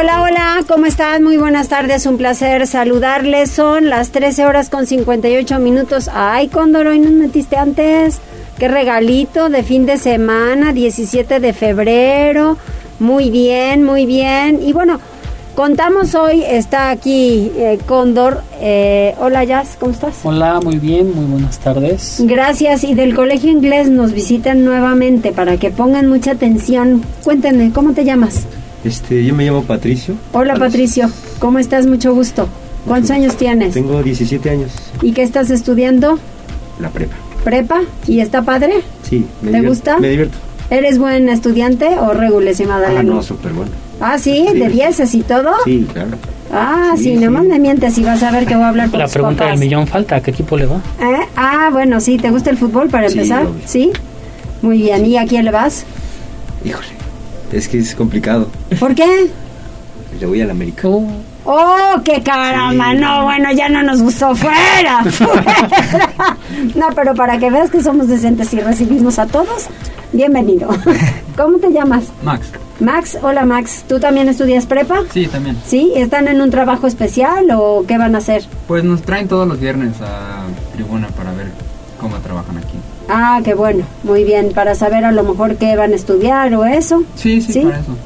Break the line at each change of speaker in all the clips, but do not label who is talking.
Hola, hola, ¿cómo están? Muy buenas tardes, un placer saludarles. Son las 13 horas con 58 minutos. Ay, Cóndor, hoy nos metiste antes. Qué regalito de fin de semana, 17 de febrero. Muy bien, muy bien. Y bueno, contamos hoy, está aquí eh, Cóndor. Eh, hola, Jazz, ¿cómo estás?
Hola, muy bien, muy buenas tardes.
Gracias. Y del Colegio Inglés nos visitan nuevamente para que pongan mucha atención. Cuéntenme, ¿cómo te llamas?
Este, yo me llamo Patricio.
Hola Patricio, ¿cómo estás? Mucho gusto. ¿Cuántos años tienes?
Tengo 17 años.
¿Y qué estás estudiando?
La prepa.
¿Prepa? ¿Y está padre?
Sí. Me
¿Te
divierto,
gusta?
Me divierto.
¿Eres buen estudiante o regules y
Ah, no, súper bueno.
Ah, ¿sí?
Sí.
¿De dieces y todo?
Sí, claro.
Ah, sí,
Sí,
nomás
sí.
me mientes y vas a ver que voy a hablar con
La
tus
pregunta
papás.
del millón falta, ¿a qué equipo le va?
¿Eh? Ah, bueno, sí, ¿te gusta el fútbol para
Sí,
empezar?
obvio.
¿Sí? Muy bien, ¿y a quién le vas?
Híjole. Es que es complicado.
¿Por qué?
Le voy a la América.
Uh,
¡Oh, qué caramba!
Sí.
No, bueno, ya no nos gustó. ¡Fuera! ¡Fuera! No, pero para que veas que somos decentes y recibimos a todos, bienvenido. ¿Cómo te llamas?
Max.
Max, hola Max. ¿Tú también estudias prepa?
Sí, también.
¿Sí? ¿Están en un trabajo especial o qué van a hacer?
Pues nos traen todos los viernes a tribuna para ver cómo trabajan aquí.
Ah, qué bueno. Muy bien, para saber a lo mejor qué van a estudiar o eso.
Sí, sí,
¿Sí?
para eso.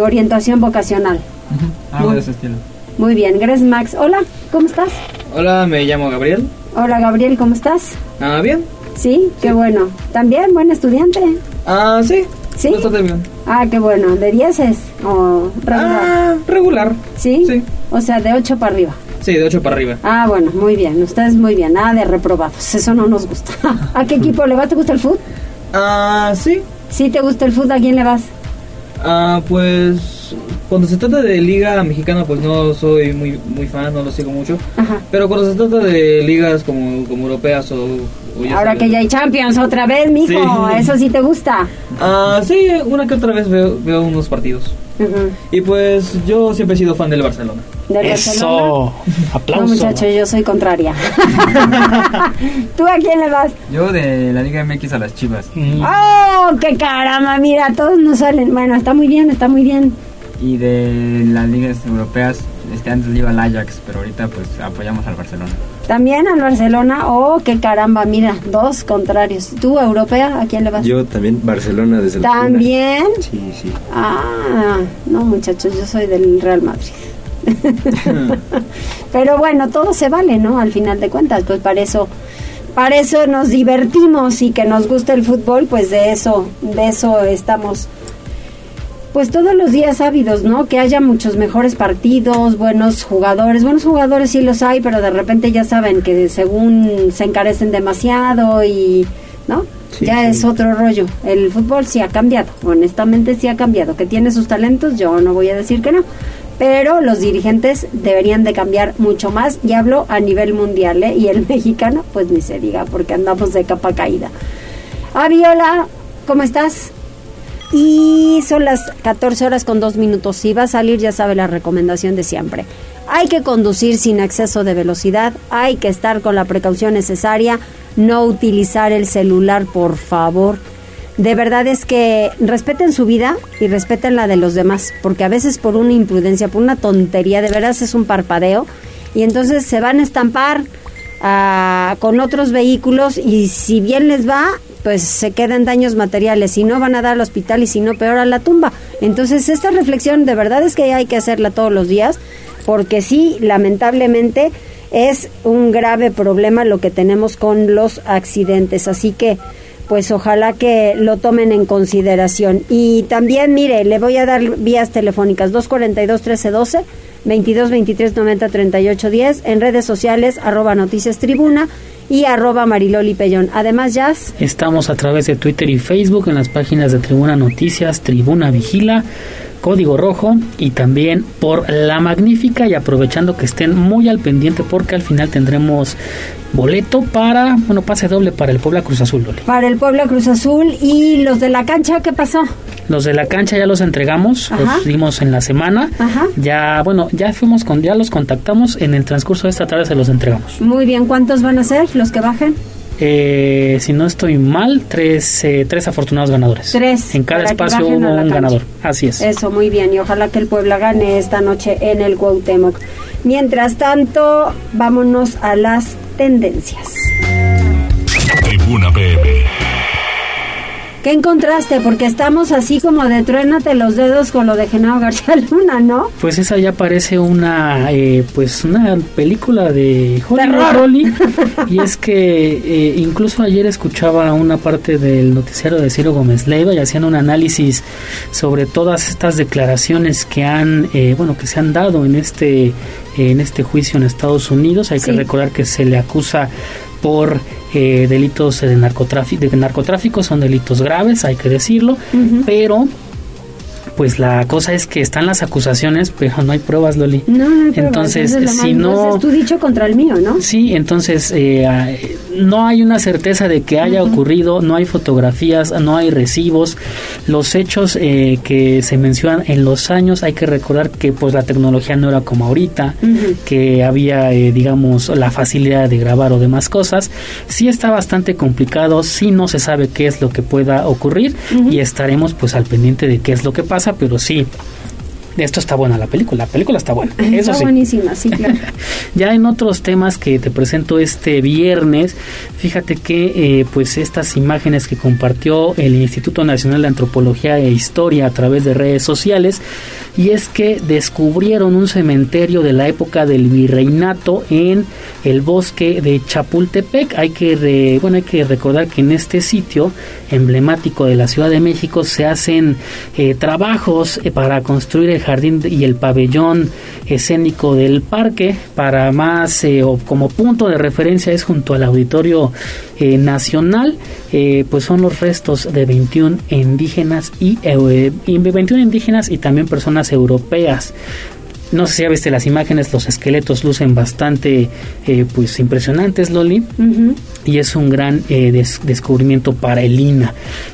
Orientación vocacional.
Ujú, Algo
Muy-
de ese estilo.
Muy bien, gracias Max. Hola, ¿cómo estás?
Hola, me llamo Gabriel.
Hola Gabriel, ¿cómo estás?
Ah, bien.
Sí, qué bueno. ¿También buen estudiante?
Ah, sí.
¿Sí?
Bastante bien.
Ah, qué bueno. ¿De 10 o regular?
Ah, regular.
¿Sí?
sí.
O sea, de 8 para arriba.
Sí, de 8 para arriba.
Ah, bueno, muy bien. Ustedes muy bien. Nada de reprobados. Eso no nos gusta. ¿A qué equipo le vas? ¿Te gusta el fútbol?
Ah, sí.
¿Sí te gusta el fútbol? ¿A quién le vas?
Ah, pues cuando se trata de liga mexicana, pues no soy muy muy fan, no lo sigo mucho.
Ajá.
Pero cuando se trata de ligas como, como europeas o,
Ahora que ya hay Champions otra vez, mijo.
Sí.
Eso sí te gusta.
Ah, sí, una que otra vez veo, veo unos partidos. Y pues yo siempre he sido fan del Barcelona.
¿Del Barcelona?
Eso,
No,
aplauso.
muchacho, yo soy contraria. ¿Tú a quién le vas?
Yo de la Liga MX a las Chivas.
Mm,
¡Oh, qué caramba! Mira, todos nos salen. Bueno, está muy bien, está muy bien.
Y de las ligas europeas, este antes le iba al Ajax, pero ahorita pues apoyamos al Barcelona.
También al Barcelona. ¡Oh, qué caramba! Mira, dos contrarios. ¿Tú, europea, a quién le vas?
Yo también, Barcelona desde la.
¿También?
Sí, sí.
Ah, no, muchachos, yo soy del Real Madrid. Pero bueno, todo se vale, ¿no? Al final de cuentas, pues para eso, para eso nos divertimos y que nos gusta el fútbol, pues de eso, de eso estamos, pues todos los días ávidos, ¿no? Que haya muchos mejores partidos, buenos jugadores, buenos jugadores sí los hay, pero de repente ya saben que según se encarecen demasiado y, ¿no?
Sí,
ya
sí.
es otro rollo. El fútbol sí ha cambiado, honestamente sí ha cambiado. Que tiene sus talentos, yo no voy a decir que no. Pero los dirigentes deberían de cambiar mucho más. Y hablo a nivel mundial, ¿eh? Y el mexicano, pues ni se diga, porque andamos de capa caída. Ah, Viola, ¿cómo estás? Y son las 14 horas con dos minutos. Si va a salir, ya sabe la recomendación de siempre. Hay que conducir sin exceso de velocidad, hay que estar con la precaución necesaria, no utilizar el celular, por favor. De verdad es que respeten su vida y respeten la de los demás, porque a veces por una imprudencia, por una tontería, de veras es un parpadeo, y entonces se van a estampar ah, con otros vehículos y si bien les va, pues se quedan daños materiales, si no van a dar al hospital y si no peor a la tumba. Entonces esta reflexión de verdad es que hay que hacerla todos los días, porque sí, lamentablemente es un grave problema lo que tenemos con los accidentes, así que pues ojalá que lo tomen en consideración. Y también, mire, le voy a dar vías telefónicas 242-1312, 22-23-90-38-10, en redes sociales, arroba noticias tribuna y arroba mariloli pellón. Además, Jazz,
Estamos a través de Twitter y Facebook en las páginas de Tribuna Noticias, Tribuna Vigila, Código Rojo y también por La Magnífica y aprovechando que estén muy al pendiente porque al final tendremos boleto para, bueno, pase doble para el Puebla Cruz Azul, Loli.
Para el Puebla Cruz Azul y los de la cancha, ¿qué pasó?
Los de la cancha ya los entregamos,
Ajá.
los dimos en la semana.
Ajá.
Ya, bueno, ya fuimos con, ya los contactamos, en el transcurso de esta tarde se los entregamos.
Muy bien, ¿cuántos van a ser los que bajen?
Eh, si no estoy mal, tres, eh, tres afortunados ganadores.
Tres,
En cada espacio hubo un ganador. Así es.
Eso, muy bien, y ojalá que el Puebla gane esta noche en el Cuauhtémoc. Mientras tanto, vámonos a las tendencias.
Tribuna PM.
¿Qué encontraste? Porque estamos así como de truénate los dedos con lo de Genaro García Luna, ¿no?
Pues esa ya parece una, eh, pues una película de. Rolly. Y es que eh, incluso ayer escuchaba una parte del noticiero de Ciro Gómez Leiva y hacían un análisis sobre todas estas declaraciones que han, eh, bueno, que se han dado en este, en este juicio en Estados Unidos. Hay que recordar que se le acusa por eh, delitos de narcotráfico, de narcotráfico, son delitos graves, hay que decirlo, pero pues la cosa es que están las acusaciones, pero no hay pruebas, Loli.
No, no hay pruebas,
Entonces, si no-
es tu dicho contra el mío, ¿no?
Sí, entonces eh, no hay una certeza de que haya ocurrido, no hay fotografías, no hay recibos. Los hechos eh, que se mencionan en los años, hay que recordar que pues la tecnología no era como ahorita, que había, eh, digamos, la facilidad de grabar o demás cosas. Sí está bastante complicado, sí no se sabe qué es lo que pueda ocurrir y estaremos pues al pendiente de qué es lo que pasa, pero sí. De esto está buena la película, la película está buena. Eso
Está
sí.
buenísima, sí, claro.
Ya en otros temas que te presento este viernes, fíjate que eh, pues estas imágenes que compartió el Instituto Nacional de Antropología e Historia a través de redes sociales, y es que descubrieron un cementerio de la época del virreinato en el bosque de Chapultepec. Hay que re- bueno, hay que recordar que en este sitio emblemático de la Ciudad de México se hacen eh, trabajos eh, para construir el jardín y el pabellón escénico del parque. Para más eh, o como punto de referencia es junto al Auditorio eh, Nacional. eh, pues son los restos de 21 indígenas y, eh, y 21 indígenas y también personas europeas. No sé si ya viste las imágenes, los esqueletos lucen bastante eh, pues impresionantes, Loli y es un gran eh, des- descubrimiento para el INA.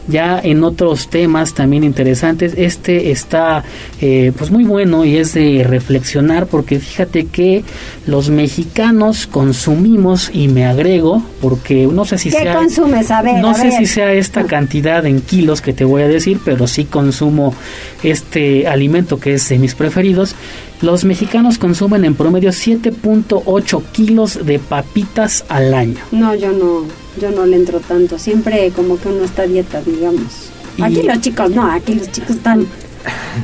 Ya en otros temas también interesantes, este está eh, pues muy bueno y es de reflexionar porque fíjate que los mexicanos consumimos y me agrego porque no sé si
¿Qué
sea
consumes? A ver,
no
a
sé
ver.
si sea esta cantidad en kilos que te voy a decir, pero sí consumo este alimento que es de mis preferidos. Los mexicanos consumen en promedio 7.8 kilos de papitas al año.
No, yo no, yo no le entro tanto. Siempre como que uno está a dieta, digamos.
Y-
Aquí los chicos, no, aquí los chicos están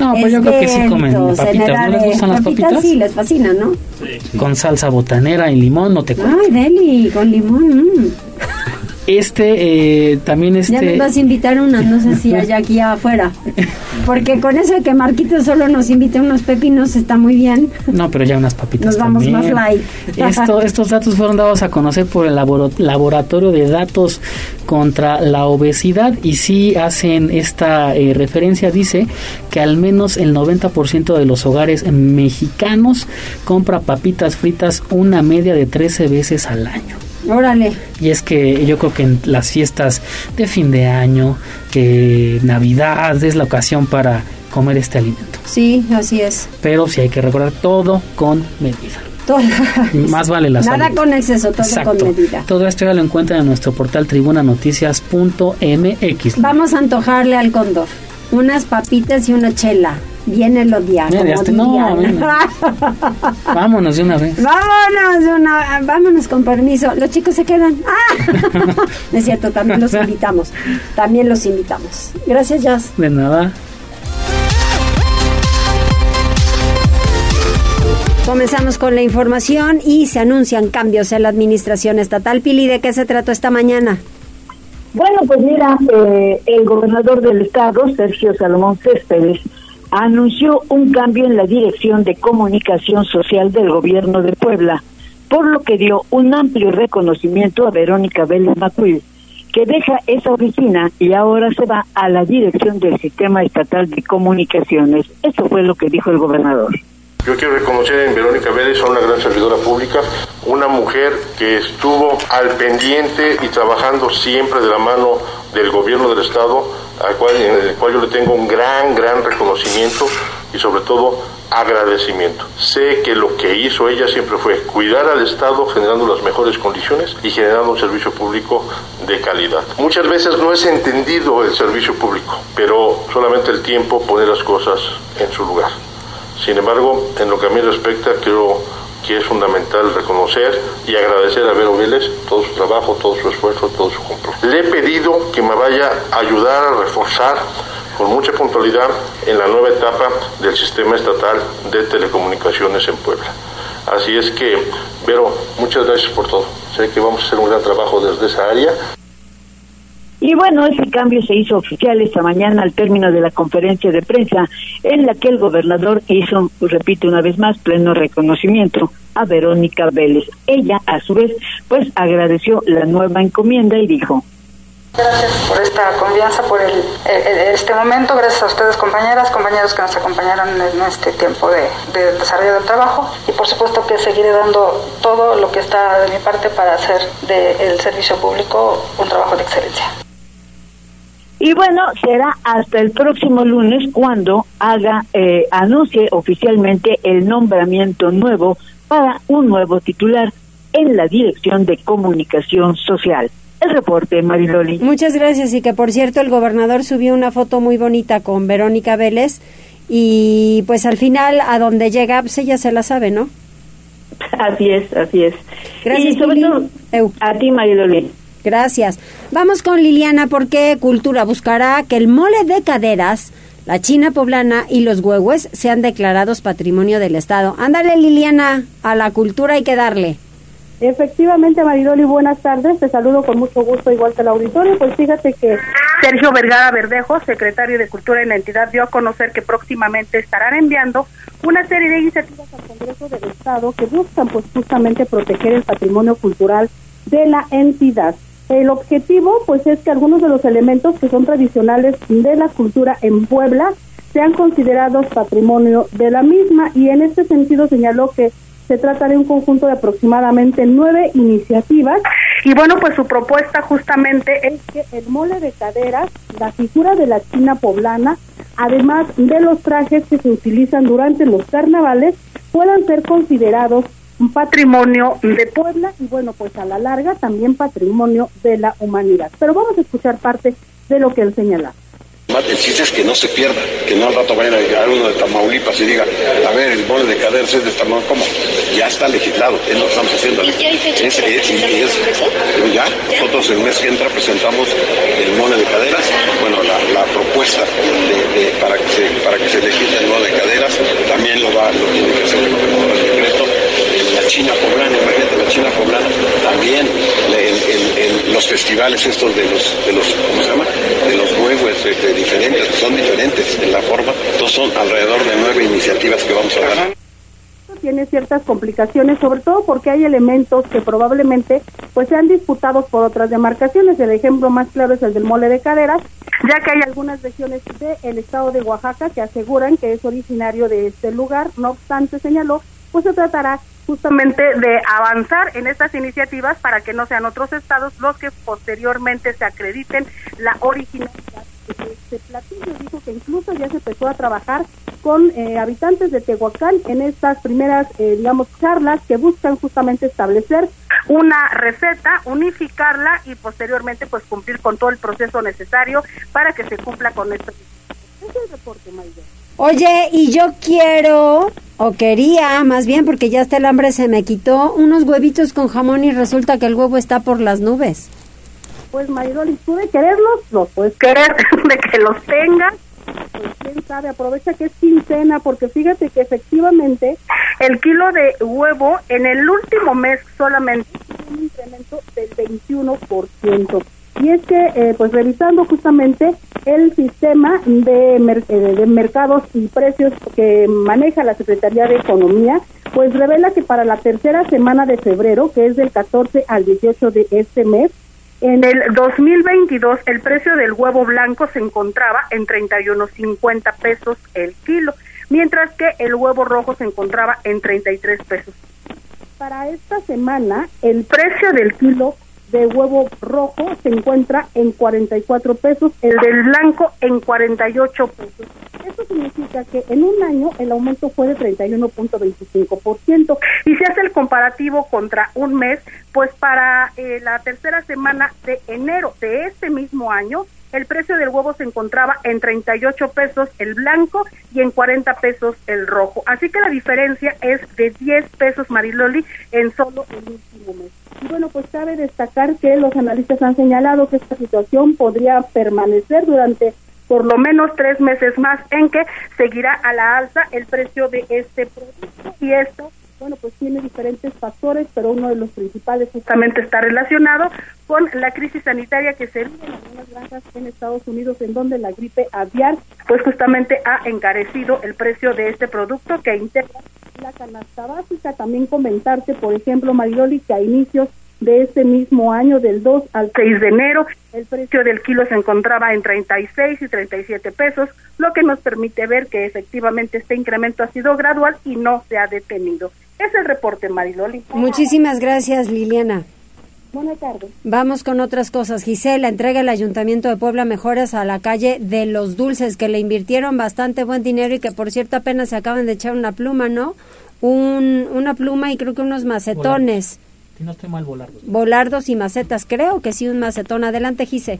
No, pues yo creo que sí comen papitas. ¿No les gustan las papitas?
Sí, les fascina, ¿no?
Con salsa botanera y limón, no te cuento.
Ay, Deli, con limón. mm.
Este, eh, también
Ya
este...
nos vas a invitar unas, no sé si hay aquí afuera. Porque con eso de que Marquito solo nos invite unos pepinos está muy bien.
No, pero ya unas papitas
Nos vamos
también.
más light.
Esto, estos datos fueron dados a conocer por el Laboratorio de Datos contra la Obesidad y sí hacen esta eh, referencia, dice que al menos el 90% de los hogares mexicanos compra papitas fritas una media de 13 veces al año.
Órale.
Y es que yo creo que en las fiestas de fin de año, que Navidad es la ocasión para comer este alimento.
Sí, así es.
Pero sí hay que recordar todo con medida.
Todo.
Más vale la
Nada
salud.
con exceso, todo
Exacto.
con medida.
Todo esto ya lo encuentran en nuestro portal tribunanoticias.mx.
Vamos a antojarle al cóndor unas papitas y una chela. Viene
ya te- no. Vámonos de una vez.
vámonos, una, vámonos con permiso. Los chicos se quedan. ¡Ah! es cierto, también los invitamos. También los invitamos. Gracias, Jazz.
De nada.
Comenzamos con la información y se anuncian cambios en la administración estatal. Pili, ¿de qué se trató esta mañana?
Bueno, pues mira, eh, el gobernador del estado, Sergio Salomón Céspedes, anunció un cambio en la dirección de comunicación social del gobierno de Puebla, por lo que dio un amplio reconocimiento a Verónica Vélez Macuil, que deja esa oficina y ahora se va a la dirección del Sistema Estatal de Comunicaciones. Esto fue lo que dijo el gobernador.
Yo quiero reconocer en Verónica Vélez a una gran servidora pública, una mujer que estuvo al pendiente y trabajando siempre de la mano del gobierno del Estado, al cual, en el cual yo le tengo un gran, gran reconocimiento y sobre todo agradecimiento. Sé que lo que hizo ella siempre fue cuidar al Estado generando las mejores condiciones y generando un servicio público de calidad. Muchas veces no es entendido el servicio público, pero solamente el tiempo pone las cosas en su lugar. Sin embargo, en lo que a mí respecta, creo que es fundamental reconocer y agradecer a Vero Vélez todo su trabajo, todo su esfuerzo, todo su compromiso. Le he pedido que me vaya a ayudar a reforzar con mucha puntualidad en la nueva etapa del sistema estatal de telecomunicaciones en Puebla. Así es que, Vero, muchas gracias por todo. Sé que vamos a hacer un gran trabajo desde esa área.
Y bueno, ese cambio se hizo oficial esta mañana al término de la conferencia de prensa en la que el gobernador hizo, repito una vez más, pleno reconocimiento a Verónica Vélez. Ella, a su vez, pues agradeció la nueva encomienda y dijo,
Gracias por esta confianza, por el, este momento. Gracias a ustedes, compañeras, compañeros que nos acompañaron en este tiempo de, de, desarrollo del trabajo. Y por supuesto que seguiré dando todo lo que está de mi parte para hacer del servicio público un trabajo de excelencia.
Y bueno, será hasta el próximo lunes cuando haga, eh, anuncie oficialmente el nombramiento nuevo para un nuevo titular en la Dirección de Comunicación Social. El reporte, Mariloli.
Muchas gracias y que por cierto el gobernador subió una foto muy bonita con Verónica Vélez y pues al final a donde llega pues ella se la sabe, ¿no?
Así es, así es.
Gracias.
Y sobre todo a ti, Mariloli.
Gracias. Vamos con Liliana porque Cultura buscará que el mole de caderas, la china poblana y los huehues sean declarados patrimonio del Estado. Ándale, Liliana, a la cultura hay que darle.
Efectivamente, Maridoli, buenas tardes. Te saludo con mucho gusto, igual que el auditorio. Pues fíjate que Sergio Vergara Verdejo, secretario de Cultura en la entidad, dio a conocer que próximamente estarán enviando una serie de iniciativas al Congreso del Estado que buscan, pues, justamente proteger el patrimonio cultural de la entidad. El objetivo, pues, es que algunos de los elementos que son tradicionales de la cultura en Puebla sean considerados patrimonio de la misma y en este sentido señaló que se trata de un conjunto de aproximadamente nueve iniciativas. Y bueno, pues su propuesta justamente es que el mole de caderas, la figura de la china poblana, además de los trajes que se utilizan durante los carnavales, puedan ser considerados un patrimonio de Puebla y bueno, pues a la larga también patrimonio de la humanidad. Pero vamos a escuchar parte de lo que él señala.
El chiste es que no se pierda, que no al rato vayan a llegar uno de Tamaulipas y diga, a ver, el mole de caderas es de Tamaulipas, ¿cómo? Ya está legislado, es lo que estamos haciendo. Es, es, ya, nosotros el mes que entra presentamos el mole de caderas, bueno, la, propuesta de, para, que se, para que se legisle el mole de caderas, también lo va, lo tiene que hacer el gobernador decreto, la China poblana, imagínate, la China poblana, también los festivales estos de los, de los, ¿cómo se llama? De los nuevos, de, diferentes, son diferentes en la forma, entonces son alrededor de nueve iniciativas que vamos a dar
tiene ciertas complicaciones, sobre todo porque hay elementos que probablemente pues sean disputados por otras demarcaciones. El ejemplo más claro es el del mole de caderas, ya que hay algunas regiones del estado de Oaxaca que aseguran que es originario de este lugar. No obstante, señaló, pues se tratará justamente de avanzar en estas iniciativas para que no sean otros estados los que posteriormente se acrediten la originalidad de este platillo. Dijo que incluso ya se empezó a trabajar con eh, habitantes de Tehuacán en estas primeras, eh, digamos, charlas que buscan justamente establecer una receta, unificarla y posteriormente pues cumplir con todo el proceso necesario para que se cumpla con esto. Ese es el reporte, María.
Oye, y yo quiero, o quería, más bien porque ya hasta el hambre se me quitó, unos huevitos con jamón y resulta que el huevo está por las nubes.
Pues Mayroli, tú de quererlos, los puedes querer, de que los tengas, pues quién sabe, aprovecha que es quincena, porque fíjate que efectivamente el kilo de huevo en el último mes solamente un incremento del 21%. Y es que, eh, pues revisando justamente el sistema de, eh, de mercados y precios que maneja la Secretaría de Economía, pues revela que para la tercera semana de febrero, que es del 14 al 18 de este mes, En el 2022 el precio del huevo blanco se encontraba en 31.50 pesos el kilo, mientras que el huevo rojo se encontraba en 33 pesos. Para esta semana el precio del kilo de huevo rojo se encuentra en 44 pesos, el del blanco en 48 pesos. Esto significa que en un año el aumento fue de 31.25%. Y se hace el comparativo contra un mes, pues para eh, la tercera semana de enero de este mismo año, el precio del huevo se encontraba en 38 pesos el blanco y en 40 pesos el rojo. Así que la diferencia es de 10 pesos, Mariloli, en solo el último mes. Y bueno, pues cabe destacar que los analistas han señalado que esta situación podría permanecer durante por lo menos tres meses más en que seguirá a la alza el precio de este producto y esto bueno, pues tiene diferentes factores, pero uno de los principales justamente está relacionado con la crisis sanitaria que se vive en algunas granjas en Estados Unidos, en donde la gripe aviar, pues justamente ha encarecido el precio de este producto que integra la canasta básica. También comentarte, por ejemplo, Mariloli, que a inicios de este mismo año, del 2 al 6 de enero, el precio del kilo se encontraba en 36 y 37 pesos, lo que nos permite ver que efectivamente este incremento ha sido gradual y no se ha detenido. Es el reporte, Mariloli.
Muchísimas gracias, Liliana.
Buenas tardes.
Vamos con otras cosas. Gisela, entrega el Ayuntamiento de Puebla mejoras a la calle de los Dulces, que le invirtieron bastante buen dinero y que, por cierto, apenas se acaban de echar una pluma, ¿no? Un, una pluma y creo que unos macetones.
Si no estoy mal, volardos.
Volardos y macetas. Creo que sí, un macetón. Adelante, Gise.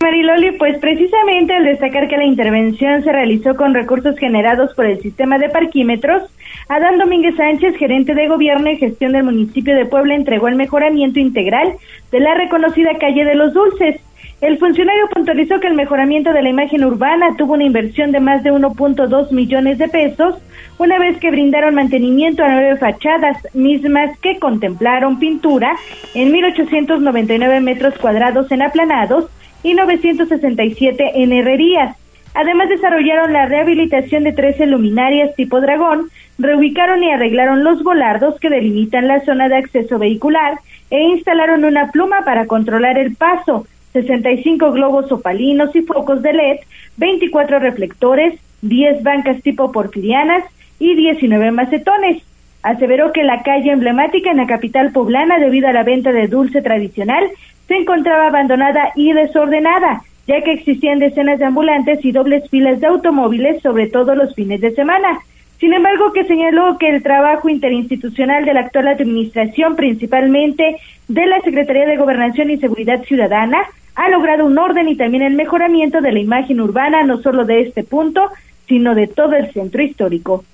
Mariloli, pues precisamente al destacar que la intervención se realizó con recursos generados por el sistema de parquímetros, Adán Domínguez Sánchez, gerente de gobierno y gestión del municipio de Puebla, entregó el mejoramiento integral de la reconocida calle de los Dulces. El funcionario puntualizó que el mejoramiento de la imagen urbana tuvo una inversión de más de 1.2 millones de pesos, una vez que brindaron mantenimiento a nueve fachadas, mismas que contemplaron pintura en 1.899 metros cuadrados en aplanados y 967 en herrerías. Además desarrollaron la rehabilitación de 13 luminarias tipo dragón, reubicaron y arreglaron los volardos que delimitan la zona de acceso vehicular e instalaron una pluma para controlar el paso, 65 globos opalinos y focos de LED, 24 reflectores, 10 bancas tipo porfirianas y 19 macetones. Aseveró que la calle emblemática en la capital poblana, debido a la venta de dulce tradicional, se encontraba abandonada y desordenada, ya que existían decenas de ambulantes y dobles filas de automóviles, sobre todo los fines de semana. Sin embargo, que señaló que el trabajo interinstitucional de la actual administración, principalmente de la Secretaría de Gobernación y Seguridad Ciudadana, ha logrado un orden y también el mejoramiento de la imagen urbana, no solo de este punto, sino de todo el centro histórico.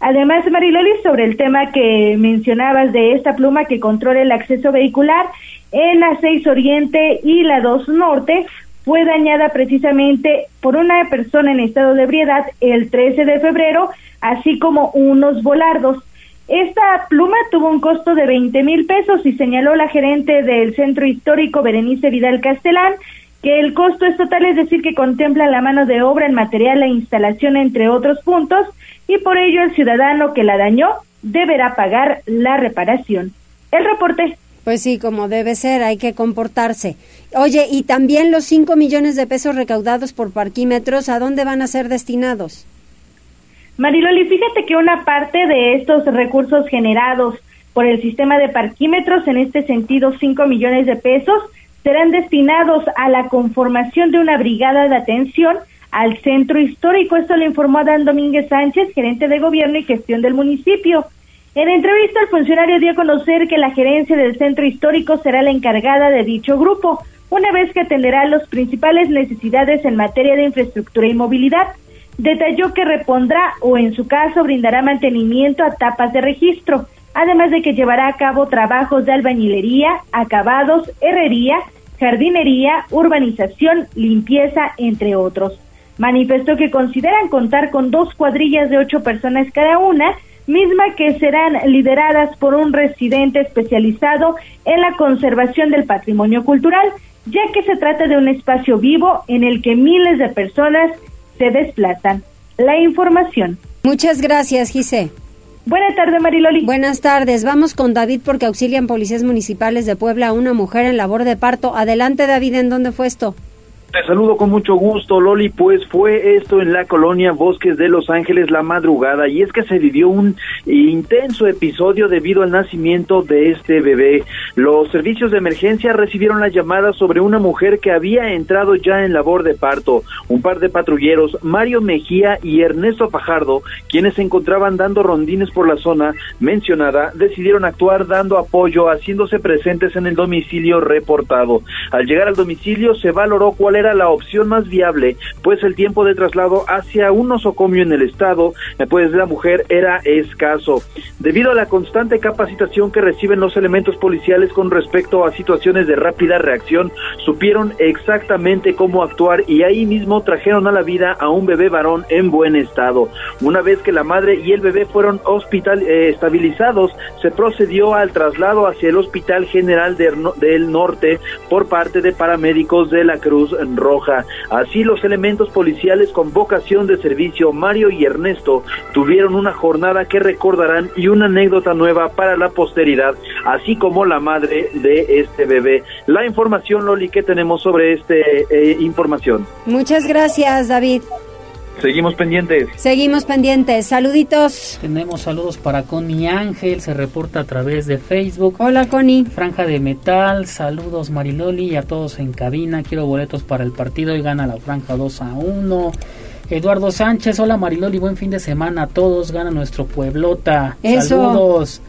Además, Mariloli, sobre el tema que mencionabas de esta pluma que controla el acceso vehicular, en la 6 Oriente y la 2 Norte fue dañada precisamente por una persona en estado de ebriedad el 13 de febrero, así como unos volardos. Esta pluma tuvo un costo de 20 mil pesos y señaló la gerente del centro histórico Berenice Vidal Castelán que el costo es total, es decir, que contempla la mano de obra, en material, la instalación, entre otros puntos, y por ello el ciudadano que la dañó deberá pagar la reparación. El reporte.
Pues sí, como debe ser, hay que comportarse. Oye, y también los 5 millones de pesos recaudados por parquímetros, ¿a dónde van a ser destinados?
Mariloli, fíjate que una parte de estos recursos generados por el sistema de parquímetros, en este sentido 5 millones de pesos, serán destinados a la conformación de una brigada de atención al centro histórico. Esto le informó Adán Domínguez Sánchez, gerente de gobierno y gestión del municipio. En entrevista, el funcionario dio a conocer que la gerencia del centro histórico será la encargada de dicho grupo, una vez que atenderá las principales necesidades en materia de infraestructura y movilidad. Detalló que repondrá o, en su caso, brindará mantenimiento a tapas de registro, además de que llevará a cabo trabajos de albañilería, acabados, herrería, jardinería, urbanización, limpieza, entre otros. Manifestó que consideran contar con dos cuadrillas de ocho personas cada una, misma que serán lideradas por un residente especializado en la conservación del patrimonio cultural, ya que se trata de un espacio vivo en el que miles de personas se desplazan. La información.
Muchas gracias, Gise.
Buenas tardes, Mariloli.
Buenas tardes. Vamos con David porque auxilian policías municipales de Puebla a una mujer en labor de parto. Adelante, David, ¿en dónde fue esto?
Te saludo con mucho gusto, Loli. Pues fue esto en la colonia Bosques de Los Ángeles la madrugada y es que se vivió un intenso episodio debido al nacimiento de este bebé. Los servicios de emergencia recibieron la llamada sobre una mujer que había entrado ya en labor de parto. Un par de patrulleros, Mario Mejía y Ernesto Fajardo, quienes se encontraban dando rondines por la zona mencionada, decidieron actuar dando apoyo, haciéndose presentes en el domicilio reportado. Al llegar al domicilio se valoró cuál era la opción más viable, pues el tiempo de traslado hacia un nosocomio en el estado, pues la mujer era escaso. Debido a la constante capacitación que reciben los elementos policiales con respecto a situaciones de rápida reacción, supieron exactamente cómo actuar y ahí mismo trajeron a la vida a un bebé varón en buen estado. Una vez que la madre y el bebé fueron hospital eh, estabilizados, se procedió al traslado hacia el Hospital General del Norte por parte de paramédicos de la Cruz Roja. Así los elementos policiales con vocación de servicio, Mario y Ernesto, tuvieron una jornada que recordarán y una anécdota nueva para la posteridad, así como la madre de este bebé. La información, Loli, que tenemos sobre esta eh, información.
Muchas gracias, David.
Seguimos pendientes.
Seguimos pendientes. Saluditos.
Tenemos saludos para Connie Ángel, se reporta a través de Facebook.
Hola Connie.
Franja de Metal, saludos Mariloli y a todos en cabina. Quiero boletos para el partido y gana la Franja 2 a 1. Eduardo Sánchez, hola Mariloli, buen fin de semana a todos, gana nuestro Pueblota. Saludos.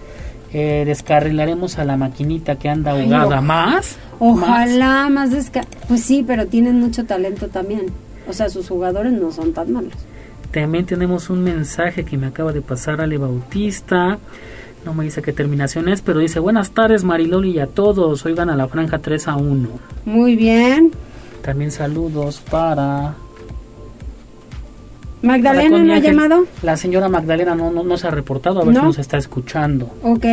Eh, descarrilaremos a la maquinita que anda ahogada. ¿Más?
Ojalá más, más Pues sí, pero tienen mucho talento también. O sea, sus jugadores no son tan malos.
También tenemos un mensaje que me acaba de pasar Ale Bautista. No me dice qué terminación es, pero dice, buenas tardes Mariloli y a todos. Hoy gana la franja 3 a 1.
Muy bien.
También saludos para...
¿Magdalena no ha llamado?
La señora Magdalena no, no, se ha reportado, a ver si nos está escuchando.
Ok.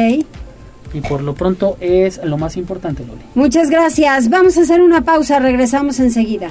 Y por lo pronto es lo más importante, Loli.
Muchas gracias. Vamos a hacer una pausa, regresamos enseguida.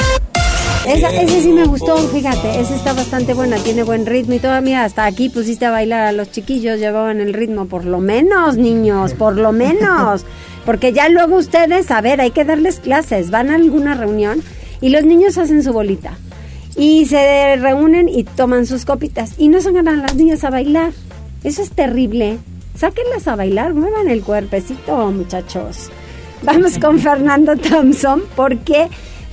ese sí me gustó, fíjate, ese está bastante buena, tiene buen ritmo y todavía hasta aquí pusiste a bailar a los chiquillos, llevaban el ritmo, por lo menos, niños, por lo menos. Porque ya luego ustedes, a ver, hay que darles clases, van a alguna reunión y los niños hacen su bolita y se reúnen y toman sus copitas y no sacan a las niñas a bailar. Eso es terrible. Sáquenlas a bailar, muevan el cuerpecito, muchachos. Vamos con Fernando Thompson porque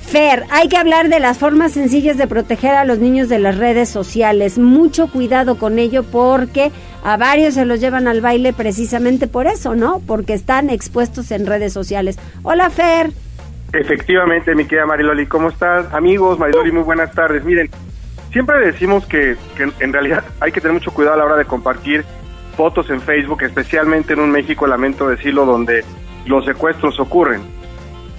Fer, hay que hablar de las formas sencillas de proteger a los niños de las redes sociales. Mucho cuidado con ello porque a varios se los llevan al baile precisamente por eso, ¿no? Porque están expuestos en redes sociales. Hola, Fer.
Efectivamente, mi querida Mariloli, ¿cómo estás? Amigos, Mariloli, muy buenas tardes. Miren, siempre decimos que, que en realidad hay que tener mucho cuidado a la hora de compartir fotos en Facebook, especialmente en un México, lamento decirlo, donde los secuestros ocurren.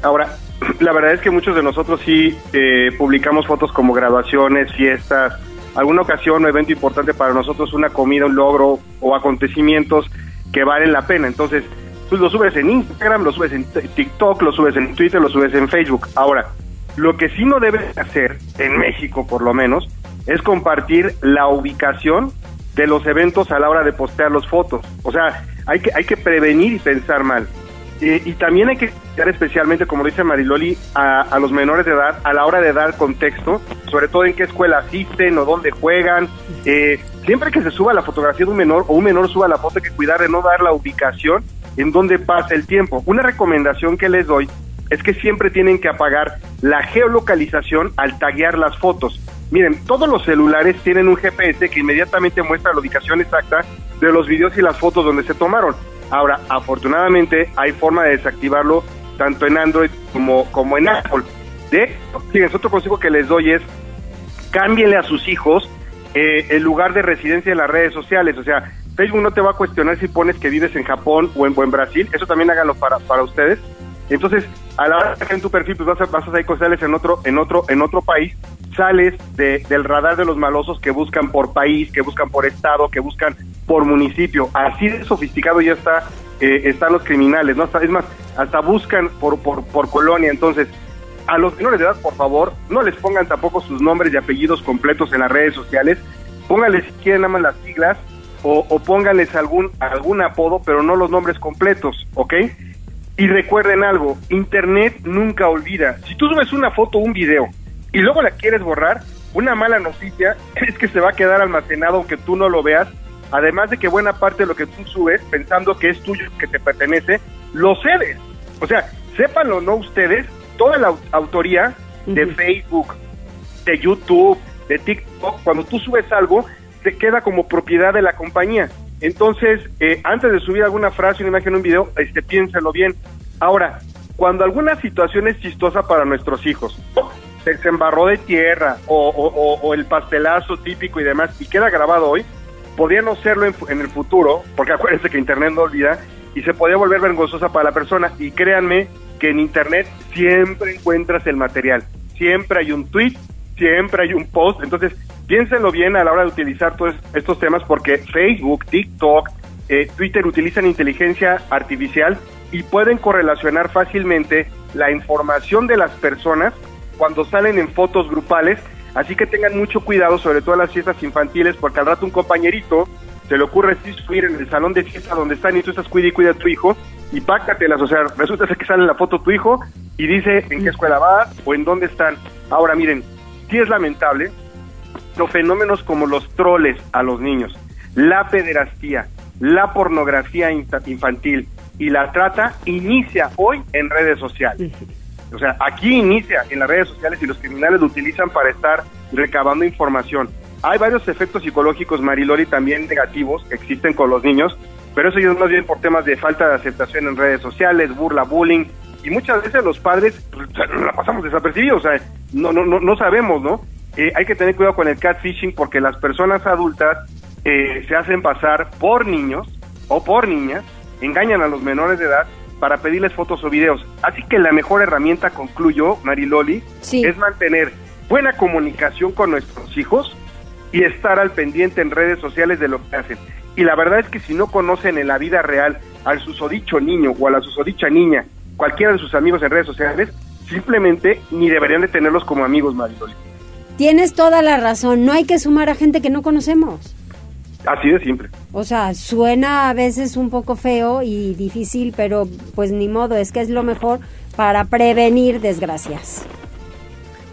Ahora, la verdad es que muchos de nosotros sí eh, publicamos fotos como graduaciones, fiestas, alguna ocasión o evento importante para nosotros, una comida, un logro o acontecimientos que valen la pena. Entonces, tú lo subes en Instagram, lo subes en TikTok, lo subes en Twitter, lo subes en Facebook. Ahora, lo que sí no debes hacer, en México por lo menos, es compartir la ubicación de los eventos a la hora de postear las fotos. O sea, hay que, hay que prevenir y pensar mal. Eh, y también hay que cuidar especialmente, como dice Mariloli, a, los menores de edad a la hora de dar contexto, sobre todo en qué escuela asisten o dónde juegan. Eh, siempre que se suba la fotografía de un menor o un menor suba la foto, hay que cuidar de no dar la ubicación en donde pasa el tiempo. Una recomendación que les doy es que siempre tienen que apagar la geolocalización al taguear las fotos. Miren, todos los celulares tienen un GPS que inmediatamente muestra la ubicación exacta de los videos y las fotos donde se tomaron. Ahora, afortunadamente hay forma de desactivarlo tanto en Android como, como en Apple. De, fíjense, otro consejo que les doy es cámbienle a sus hijos eh, el lugar de residencia en las redes sociales. O sea, Facebook no te va a cuestionar si pones que vives en Japón o en, o en Brasil, eso también háganlo para, para ustedes. Entonces, a la hora que en tu perfil pues vas a, vas a cosas en otro, en otro, en otro país, sales de, del radar de los malosos que buscan por país, que buscan por estado, que buscan por municipio. Así de sofisticado ya está, eh, están los criminales, ¿no? Hasta- es más, hasta buscan por, por, por colonia. Entonces, a los menores de edad, por favor, no les pongan tampoco sus nombres y apellidos completos en las redes sociales. Pónganles si quieren nada más las siglas o, o pónganles algún, algún apodo, pero no los nombres completos, ¿ok? Y recuerden algo, Internet nunca olvida. Si tú subes una foto o un video y luego la quieres borrar, una mala noticia es que se va a quedar almacenado aunque tú no lo veas. Además de que buena parte de lo que tú subes, pensando que es tuyo, que te pertenece, lo cedes. O sea, sépanlo no ustedes, toda la au- autoría de Facebook, de YouTube, de TikTok, cuando tú subes algo, se queda como propiedad de la compañía. Entonces, eh, antes de subir alguna frase, una imagen, un video, este, piénselo bien. Ahora, cuando alguna situación es chistosa para nuestros hijos, se, embarró de tierra o, o- o- o el pastelazo típico y demás, y queda grabado hoy, podría no serlo en, en el futuro, porque acuérdense que Internet no olvida, y se podría volver vergonzosa para la persona. Y créanme que en Internet siempre encuentras el material, siempre hay un tweet, siempre hay un post, entonces piénsenlo bien a la hora de utilizar todos estos temas porque Facebook, TikTok, eh, Twitter utilizan inteligencia artificial y pueden correlacionar fácilmente la información de las personas cuando salen en fotos grupales, así que tengan mucho cuidado, sobre todo en las fiestas infantiles, porque al rato un compañerito se le ocurre subir en el salón de fiesta donde están y tú estás cuida y cuida a tu hijo y pácatelas, o sea, resulta que sale en la foto tu hijo y dice en qué escuela va o en dónde están. Ahora miren, sí es lamentable, los fenómenos como los troles a los niños, la pederastía, la pornografía infantil y la trata inicia hoy en redes sociales. O sea, aquí inicia en las redes sociales y los criminales lo utilizan para estar recabando información. Hay varios efectos psicológicos, Marilori, también negativos que existen con los niños, pero eso ya es más bien por temas de falta de aceptación en redes sociales, burla, bullying, y muchas veces los padres pues, la pasamos desapercibidos, o sea, no, no, no, no sabemos, ¿no? Eh, hay que tener cuidado con el catfishing porque las personas adultas eh, se hacen pasar por niños o por niñas, engañan a los menores de edad para pedirles fotos o videos. Así que la mejor herramienta, concluyo, Mariloli, es mantener buena comunicación con nuestros hijos y estar al pendiente en redes sociales de lo que hacen. Y la verdad es que si no conocen en la vida real al susodicho niño o a la susodicha niña, cualquiera de sus amigos en redes sociales, simplemente ni deberían de tenerlos como amigos, Mariloli.
Tienes toda la razón, no hay que sumar a gente que no conocemos.
Así de simple.
O sea, suena a veces un poco feo y difícil, pero pues ni modo, es que es lo mejor para prevenir desgracias.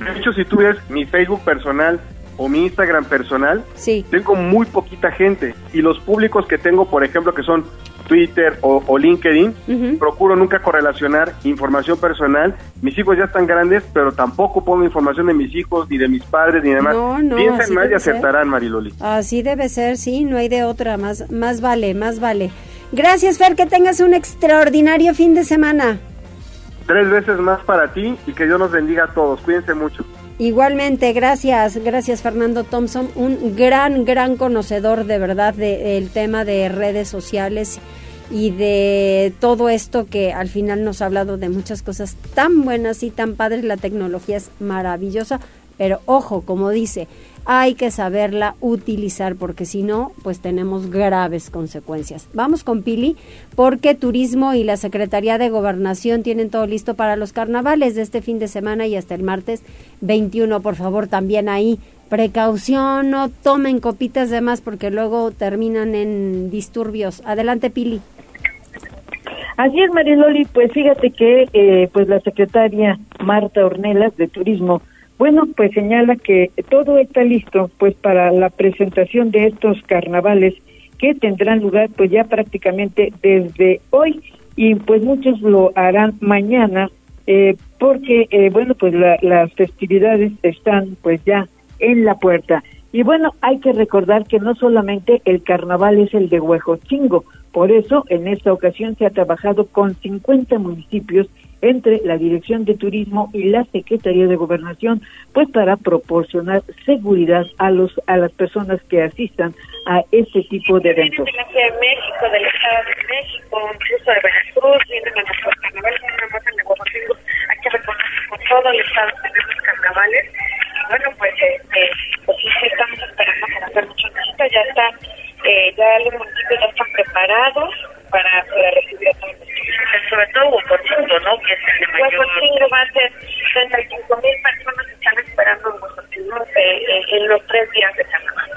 De hecho, si tú ves mi Facebook personal o mi Instagram personal, tengo muy poquita gente. Y los públicos que tengo, por ejemplo, que son Twitter o, o LinkedIn, procuro nunca correlacionar información personal. Mis hijos ya están grandes, pero tampoco pongo información de mis hijos, ni de mis padres, ni demás.
No, no,
Piensen más y
ser.
acertarán, Mariloli.
Así debe ser, sí, no hay de otra, más, más vale, más vale. Gracias, Fer, que tengas un extraordinario fin de semana.
Tres veces más para ti y que Dios nos bendiga a todos. Cuídense mucho.
Igualmente, gracias, gracias Fernando Thompson, un gran, gran conocedor de verdad del tema de redes sociales y de todo esto que al final nos ha hablado de muchas cosas tan buenas y tan padres. La tecnología es maravillosa, pero ojo, como dice, hay que saberla utilizar porque si no, pues tenemos graves consecuencias. Vamos con Pili porque Turismo y la Secretaría de Gobernación tienen todo listo para los carnavales de este fin de semana y hasta el martes 21. Por favor, también ahí precaución, no tomen copitas de más porque luego terminan en disturbios. Adelante, Pili.
Así es, Mariloli, pues fíjate que eh, pues la secretaria Marta Ornelas de Turismo, bueno, pues señala que todo está listo pues para la presentación de estos carnavales que tendrán lugar pues ya prácticamente desde hoy y pues muchos lo harán mañana eh, porque eh, bueno pues la- las festividades están pues ya en la puerta. Y bueno, hay que recordar que no solamente el carnaval es el de Huejotzingo, por eso en esta ocasión se ha trabajado con 50 municipios entre la Dirección de Turismo y la Secretaría de Gobernación, pues para proporcionar seguridad a los a las personas que asistan a este tipo de eventos.
De la Ciudad de México, del Estado de México, incluso de Veracruz, vienen a nuestros carnavales, nada más en hay que reconocer con todo el Estado tenemos carnavales. Bueno, pues, este, pues sí, estamos esperando muchas visitas, ya están, eh, ya los municipios ya están preparados para, para recibir a todos los turistas, sobre todo Huajuacingo, ¿no? Que es el de mayor... Va a ser 35 mil personas que están esperando en Huajuacingo eh, en los tres días de carnaval.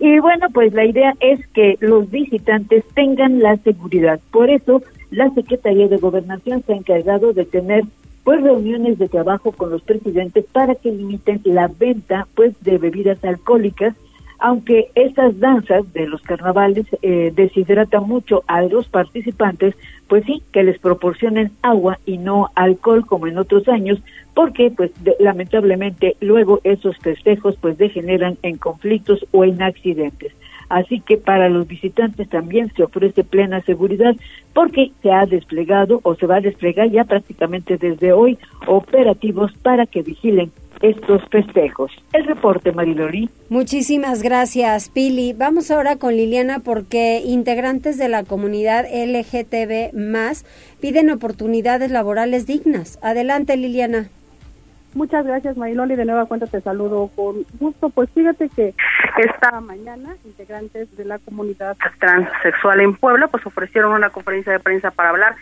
Y bueno, pues la idea es que los visitantes tengan la seguridad. Por eso, la Secretaría de Gobernación se ha encargado de tener pues reuniones de trabajo con los presidentes para que limiten la venta pues de bebidas alcohólicas aunque estas danzas de los carnavales eh, deshidratan mucho a los participantes, pues sí, que les proporcionen agua y no alcohol como en otros años, porque pues lamentablemente luego esos festejos pues degeneran en conflictos o en accidentes. Así que para los visitantes también se ofrece plena seguridad porque se ha desplegado o se va a desplegar ya prácticamente desde hoy operativos para que vigilen estos festejos. El reporte, Marilori.
Muchísimas gracias, Pili. Vamos ahora con Liliana porque integrantes de la comunidad LGTB más piden oportunidades laborales dignas. Adelante, Liliana.
Muchas gracias, Mariloli. De nueva cuenta te saludo con gusto. Pues fíjate que esta mañana integrantes de la comunidad transexual en Puebla pues ofrecieron una conferencia de prensa para hablar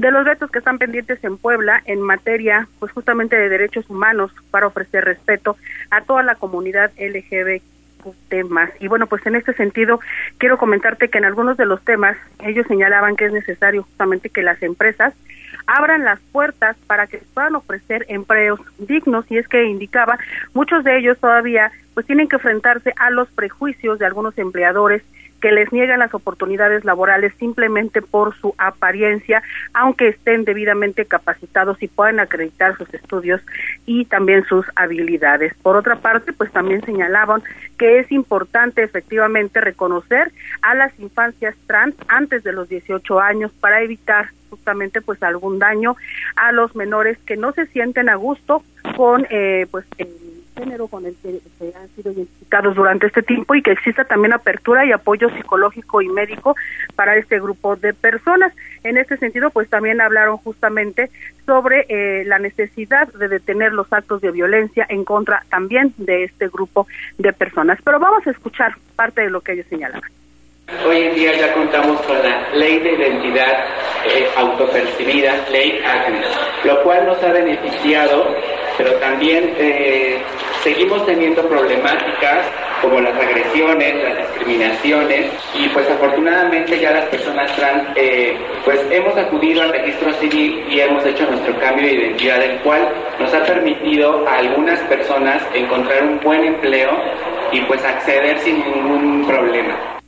de los retos que están pendientes en Puebla en materia pues justamente de derechos humanos para ofrecer respeto a toda la comunidad LGBT temas. Y bueno, pues en este sentido, quiero comentarte que en algunos de los temas ellos señalaban que es necesario justamente que las empresas abran las puertas para que puedan ofrecer empleos dignos y es que indicaba muchos de ellos todavía pues tienen que enfrentarse a los prejuicios de algunos empleadores que les niegan las oportunidades laborales simplemente por su apariencia, aunque estén debidamente capacitados y puedan acreditar sus estudios y también sus habilidades. Por otra parte, pues también señalaban que es importante efectivamente reconocer a las infancias trans antes de los 18 años para evitar justamente pues algún daño a los menores que no se sienten a gusto con eh, pues el género con el que se han sido identificados durante este tiempo y que exista también apertura y apoyo psicológico y médico para este grupo de personas. En este sentido, pues también hablaron justamente sobre eh, la necesidad de detener los actos de violencia en contra también de este grupo de personas. Pero vamos a escuchar parte de lo que ellos señalaban.
Hoy en día ya contamos con la ley de identidad eh, autopercibida, ley ACNES, lo cual nos ha beneficiado, pero también eh, seguimos teniendo problemáticas como las agresiones, las discriminaciones y pues afortunadamente ya las personas trans eh, pues hemos acudido al registro civil y hemos hecho nuestro cambio de identidad el cual nos ha permitido a algunas personas encontrar un buen empleo y pues acceder sin ningún problema.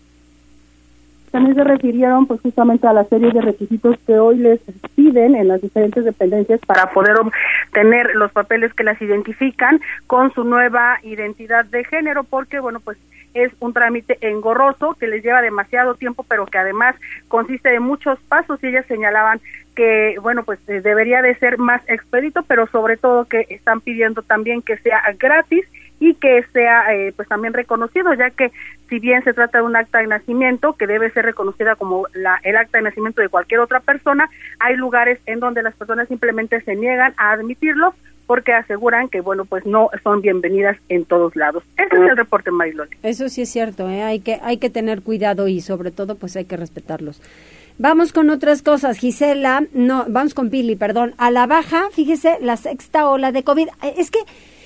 También se refirieron pues justamente a la serie de requisitos que hoy les piden en las diferentes dependencias para poder obtener los papeles que las identifican con su nueva identidad de género, porque bueno, pues es un trámite engorroso que les lleva demasiado tiempo, pero que además consiste de muchos pasos y ellas señalaban que bueno pues eh, debería de ser más expedito, pero sobre todo que están pidiendo también que sea gratis y que sea eh, pues también reconocido, ya que si bien se trata de un acta de nacimiento que debe ser reconocida como la, el acta de nacimiento de cualquier otra persona, hay lugares en donde las personas simplemente se niegan a admitirlo porque aseguran que bueno pues no son bienvenidas en todos lados. Ese es el reporte Mariloli.
Eso sí es cierto, ¿eh? hay que hay que tener cuidado y sobre todo pues hay que respetarlos. Vamos con otras cosas, Gisela, no, vamos con Pili, perdón. A la baja, fíjese, la sexta ola de COVID. Es que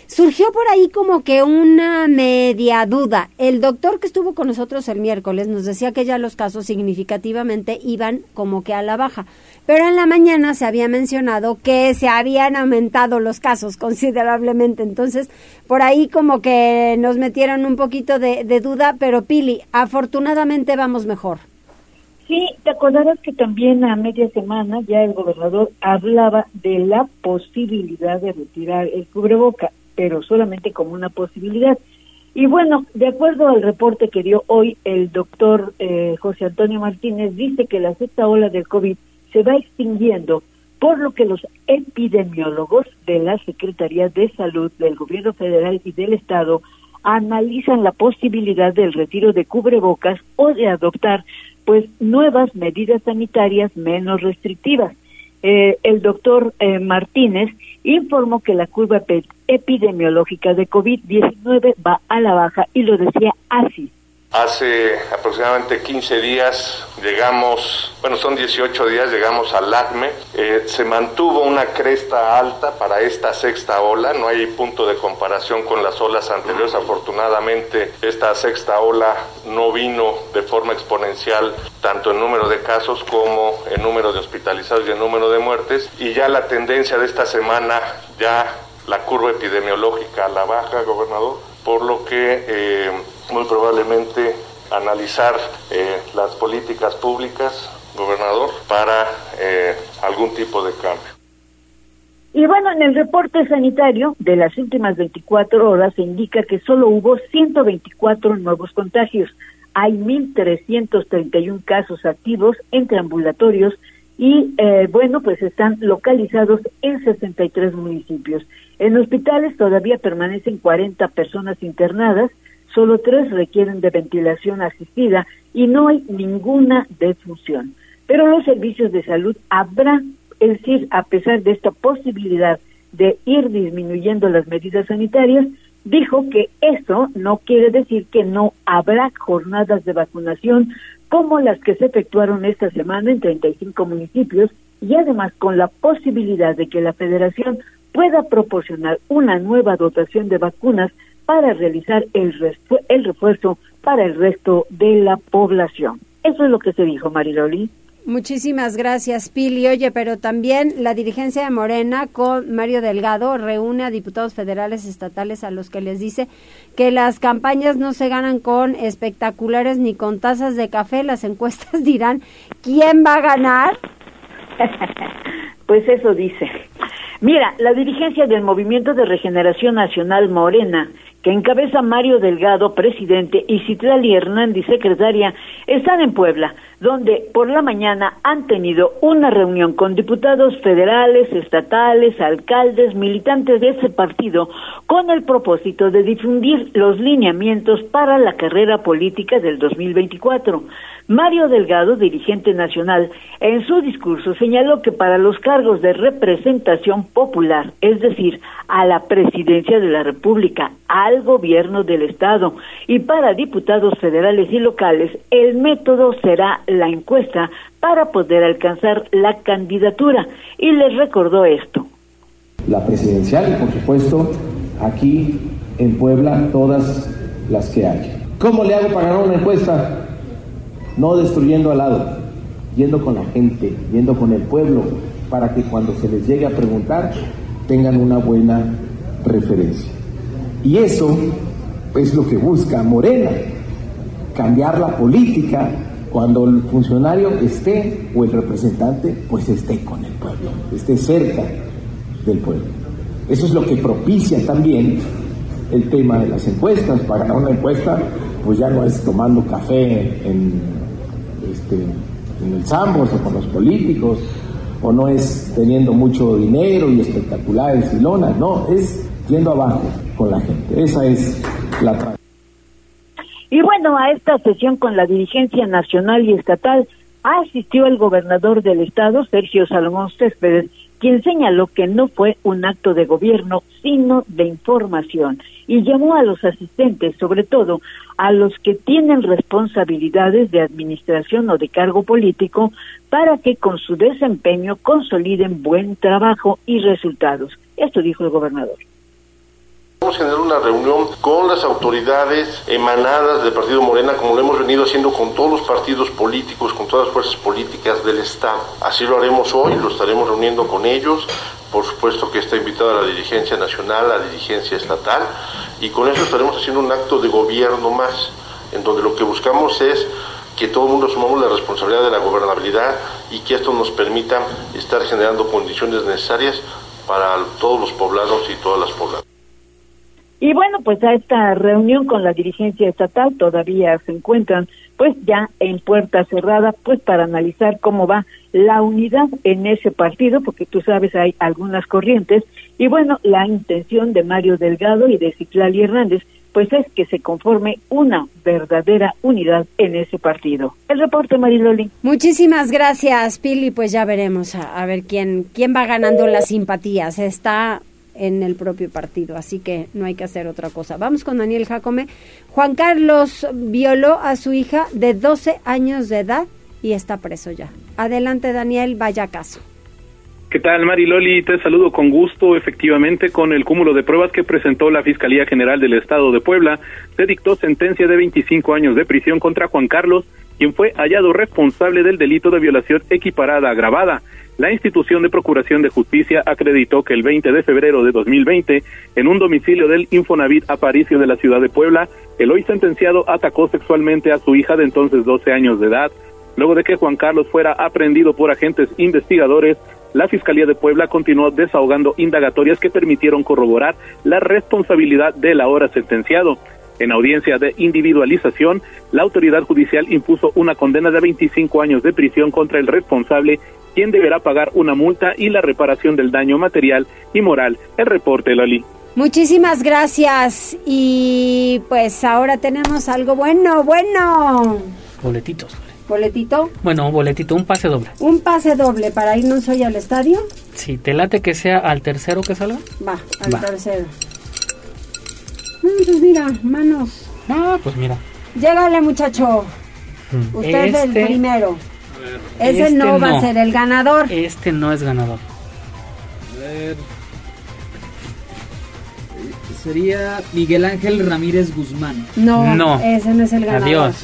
surgió por ahí como que una media duda. El doctor que estuvo con nosotros el miércoles nos decía que ya los casos significativamente iban como que a la baja. Pero en la mañana se había mencionado que se habían aumentado los casos considerablemente. Entonces, por ahí como que nos metieron un poquito de, de duda, pero Pili, afortunadamente vamos mejor.
Sí, te acordarás que también a media semana ya el gobernador hablaba de la posibilidad de retirar el cubreboca pero solamente como una posibilidad. Y bueno, de acuerdo al reporte que dio hoy el doctor eh, José Antonio Martínez, dice que la sexta ola del COVID se va extinguiendo por lo que los epidemiólogos de la Secretaría de Salud del Gobierno Federal y del Estado analizan la posibilidad del retiro de cubrebocas o de adoptar pues nuevas medidas sanitarias menos restrictivas. Eh, el doctor eh, Martínez informó que la curva epidemiológica de COVID-19 va a la baja y lo decía así.
Hace aproximadamente 15 días llegamos, bueno, son 18 días, llegamos al ACME. Eh, se mantuvo una cresta alta para esta sexta ola, no hay punto de comparación con las olas anteriores. Afortunadamente, esta sexta ola no vino de forma exponencial, tanto en número de casos como en número de hospitalizados y en número de muertes. Y ya la tendencia de esta semana, ya la curva epidemiológica a la baja, gobernador, por lo que eh, muy probablemente analizar eh, las políticas públicas, gobernador, para eh, algún tipo de cambio.
Y bueno, en el reporte sanitario de las últimas 24 horas se indica que solo hubo 124 nuevos contagios. Hay 1.331 casos activos entre ambulatorios y bueno, pues están localizados en 63 municipios. En hospitales todavía permanecen 40 personas internadas, solo tres requieren de ventilación asistida y no hay ninguna defunción. Pero los servicios de salud habrán, es decir, a pesar de esta posibilidad de ir disminuyendo las medidas sanitarias, dijo que eso no quiere decir que no habrá jornadas de vacunación como las que se efectuaron esta semana en 35 municipios y además con la posibilidad de que la federación pueda proporcionar una nueva dotación de vacunas para realizar el, el refuerzo para el resto de la población. Eso es lo que se dijo, Mariloli.
Muchísimas gracias, Pili. Oye, pero también la dirigencia de Morena con Mario Delgado reúne a diputados federales estatales a los que les dice que las campañas no se ganan con espectaculares ni con tazas de café. Las encuestas dirán quién va a ganar.
pues eso dice. Mira, la dirigencia del Movimiento de Regeneración Nacional Morena, que encabeza Mario Delgado, presidente, y Citlali Hernández, secretaria, están en Puebla, donde por la mañana han tenido una reunión con diputados federales, estatales, alcaldes, militantes de ese partido, con el propósito de difundir los lineamientos para la carrera política del 2024. Mario Delgado, dirigente nacional, en su discurso señaló que para los cargos de representación popular, es decir, a la presidencia de la República, al gobierno del Estado y para diputados federales y locales, el método será la encuesta para poder alcanzar la candidatura. Y les recordó esto.
La presidencial y por supuesto aquí en Puebla todas las que hay. ¿Cómo le hago para ganar una encuesta? no destruyendo al lado, yendo con la gente, yendo con el pueblo, para que cuando se les llegue a preguntar tengan una buena referencia. Y eso es lo que busca Morena, cambiar la política cuando el funcionario esté o el representante pues esté con el pueblo, esté cerca del pueblo. Eso es lo que propicia también el tema de las encuestas. Para una encuesta, pues ya no es tomando café en este, en el Zambos o con los políticos, o no es teniendo mucho dinero y espectaculares y lonas, no, es yendo abajo con la gente. Esa es la
Y bueno, a esta sesión con la dirigencia nacional y estatal asistió el gobernador del estado, Sergio Salomón Céspedes, quien señaló que no fue un acto de gobierno, sino de información, y llamó a los asistentes, sobre todo a los que tienen responsabilidades de administración o de cargo político, para que con su desempeño consoliden buen trabajo y resultados. Esto dijo el gobernador.
Tener una reunión con las autoridades emanadas del Partido Morena, como lo hemos venido haciendo con todos los partidos políticos, con todas las fuerzas políticas del Estado. Así lo haremos hoy, lo estaremos reuniendo con ellos. Por supuesto que está invitada la dirigencia nacional, la dirigencia estatal, y con eso estaremos haciendo un acto de gobierno más, en donde lo que buscamos es que todo el mundo asumamos la responsabilidad de la gobernabilidad y que esto nos permita estar generando condiciones necesarias para todos los poblados y todas las poblaciones.
Y bueno, pues a esta reunión con la dirigencia estatal todavía se encuentran pues ya en puerta cerrada, pues para analizar cómo va la unidad en ese partido, porque tú sabes hay algunas corrientes, y bueno, la intención de Mario Delgado y de Ciclali Hernández, pues es que se conforme una verdadera unidad en ese partido. El reporte, Mariloli.
Muchísimas gracias, Pili, pues ya veremos a, a ver quién, quién va ganando las simpatías. Está en el propio partido, así que no hay que hacer otra cosa. Vamos con Daniel Jacome. Juan Carlos violó a su hija de 12 años de edad y está preso ya. Adelante, Daniel, vaya caso.
¿Qué tal, Mariloli? Te saludo con gusto. Efectivamente, con el cúmulo de pruebas que presentó la Fiscalía General del Estado de Puebla, se dictó sentencia de 25 años de prisión contra Juan Carlos, quien fue hallado responsable del delito de violación equiparada agravada. La institución de Procuración de Justicia acreditó que el 20 de febrero de 2020, en un domicilio del Infonavit Aparicio de la ciudad de Puebla, el hoy sentenciado atacó sexualmente a su hija de entonces 12 años de edad. Luego de que Juan Carlos fuera aprendido por agentes investigadores, la Fiscalía de Puebla continuó desahogando indagatorias que permitieron corroborar la responsabilidad del ahora sentenciado. En audiencia de individualización, la autoridad judicial impuso una condena de 25 años de prisión contra el responsable, quien deberá pagar una multa y la reparación del daño material y moral. El reporte, Lali.
Muchísimas gracias. Y pues ahora tenemos algo bueno, bueno.
Boletitos.
¿Boletito?
Bueno, boletito, un pase doble.
Un pase doble para irnos hoy al estadio.
Si te late que sea al tercero que salga.
Va, al Va. tercero. Pues mira, manos.
Ah, pues mira.
Llégale, muchacho. Mm. Usted este, es el este- primero. Ese este no va no. a ser el ganador.
Este no es ganador.
A ver. Sería Miguel Ángel Ramírez Guzmán.
No, no. ese no es el ganador.
Adiós.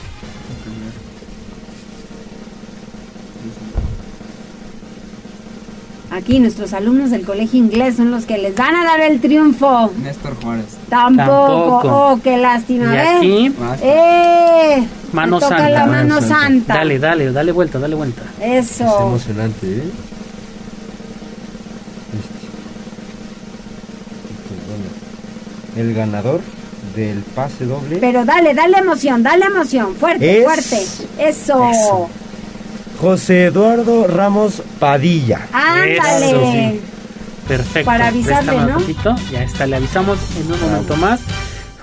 Aquí nuestros alumnos del colegio inglés son los que les van a dar el triunfo.
Néstor Juárez.
Tampoco. Tampoco. Oh, qué lástima.
¿Y aquí?
Eh,
mano
toca
santa.
la mano santa.
Dale, dale, dale vuelta, dale vuelta.
Eso.
Es emocionante, ¿eh? Este. El ganador del pase doble.
Pero dale, dale emoción, dale emoción. Fuerte,
es...
fuerte. Eso.
Eso. José Eduardo Ramos Padilla.
Ándale.
Eso, sí. Perfecto.
Para avisarle, ¿no?
poquito. Ya está, le avisamos en un momento más.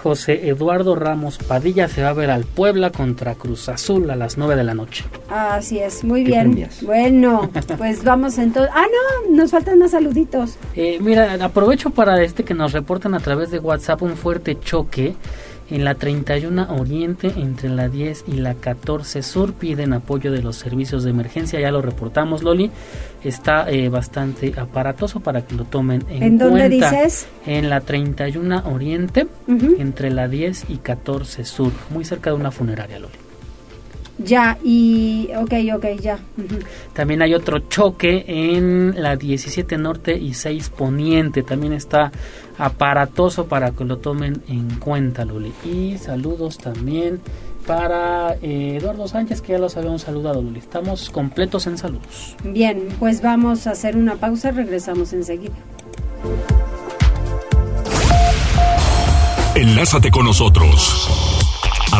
José Eduardo Ramos Padilla se va a ver al Puebla contra Cruz Azul a las 9 de la noche.
Así es, muy bien. Bueno, pues vamos entonces. Ah, no, nos faltan más saluditos.
Eh, mira, aprovecho para este que nos reportan a través de WhatsApp un fuerte choque en la 31 Oriente, entre la 10 y la 14 Sur, piden apoyo de los servicios de emergencia. Ya lo reportamos, Loli. Está eh, bastante aparatoso para que lo tomen en,
¿En
cuenta.
dónde dices?
En la 31 Oriente, uh -huh. entre la 10 y 14 Sur, muy cerca de una funeraria, Loli.
Ya, y. Ok, ok, ya. Uh -huh.
También hay otro choque en la 17 Norte y 6 Poniente. También está aparatoso para que lo tomen en cuenta, Luli. Y saludos también para eh, Eduardo Sánchez, que ya los habíamos saludado, Luli. Estamos completos en saludos.
Bien, pues vamos a hacer una pausa, regresamos enseguida.
Enlázate con nosotros.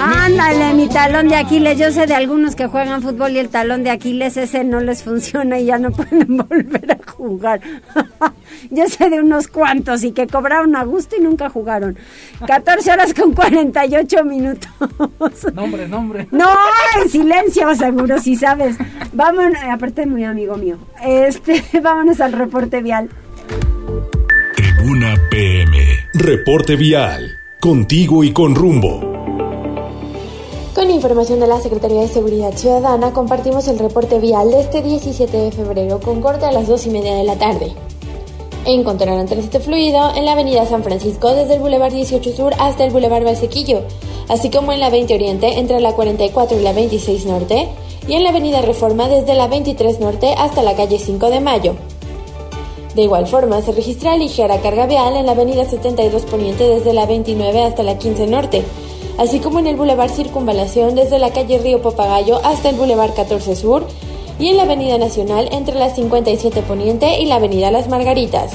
Ándale, mi talón de Aquiles. Yo sé de algunos que juegan fútbol y el talón de Aquiles ese no les funciona y ya no pueden volver a jugar. Yo sé de unos cuantos y que cobraron a gusto y nunca jugaron. 14 horas con 48 minutos.
Nombre, nombre.
No, en silencio, seguro, si sabes. Vámonos, aparte muy amigo mío. Este, vámonos al reporte vial.
Tribuna PM.
Reporte vial. Contigo y con rumbo.
Con información de la Secretaría de Seguridad Ciudadana, compartimos el reporte vial de este 17 de febrero con corte a las 2 y media de la tarde. Encontrarán tránsito fluido en la avenida San Francisco desde el Boulevard 18 Sur hasta el Boulevard Valsequillo, así como en la 20 Oriente entre la 44 y la 26 Norte, y en la avenida Reforma desde la 23 Norte hasta la calle 5 de Mayo. De igual forma, se registra ligera carga vial en la avenida 72 Poniente desde la 29 hasta la 15 Norte, así como en el Boulevard Circunvalación desde la calle Río Papagayo hasta el Boulevard 14 Sur y en la Avenida Nacional entre la 57 Poniente y la Avenida Las Margaritas.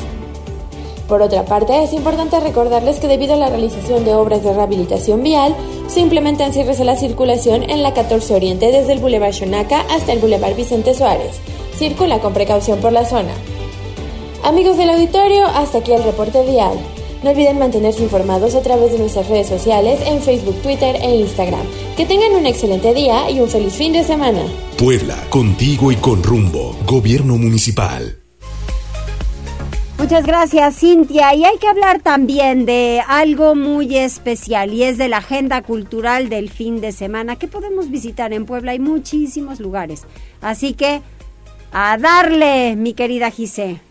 Por otra parte, es importante recordarles que debido a la realización de obras de rehabilitación vial, se implementan la circulación en la 14 Oriente desde el Boulevard Xonaca hasta el Boulevard Vicente Suárez. Circula con precaución por la zona. Amigos del auditorio, hasta aquí el reporte vial. No olviden mantenerse informados a través de nuestras redes sociales en Facebook, Twitter e Instagram. Que tengan un excelente día y un feliz fin de semana.
Puebla, contigo y con rumbo. Gobierno Municipal.
Muchas gracias, Cintia. Y hay que hablar también de algo muy especial y es de la agenda cultural del fin de semana que podemos visitar en Puebla. Hay muchísimos lugares. Así que a darle, mi querida Gise.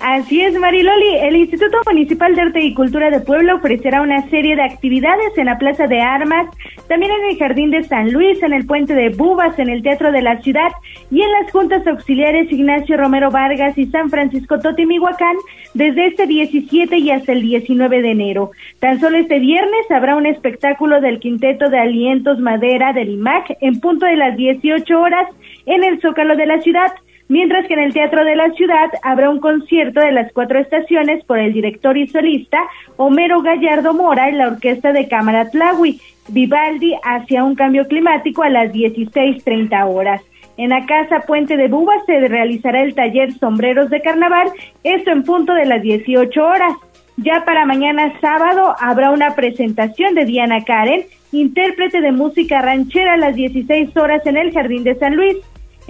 Así es, Mariloli. El Instituto Municipal de Arte y Cultura de Puebla ofrecerá una serie de actividades en la Plaza de Armas, también en el Jardín de San Luis, en el Puente de Bubas, en el Teatro de la Ciudad y en las Juntas Auxiliares Ignacio Romero Vargas y San Francisco Totimihuacán desde este 17 y hasta el 19 de enero. Tan solo este viernes habrá un espectáculo del Quinteto de Alientos Madera del IMAC en punto de las 18 horas en el Zócalo de la ciudad mientras que en el Teatro de la Ciudad habrá un concierto de las cuatro estaciones por el director y solista Homero Gallardo Mora en la Orquesta de Cámara Tlahui, Vivaldi hacia un cambio climático a las 16.30 horas. En la Casa Puente de Buba se realizará el taller Sombreros de Carnaval, esto en punto de las 18 horas. Ya para mañana sábado habrá una presentación de Diana Karen, intérprete de música ranchera a las 16 horas en el Jardín de San Luis.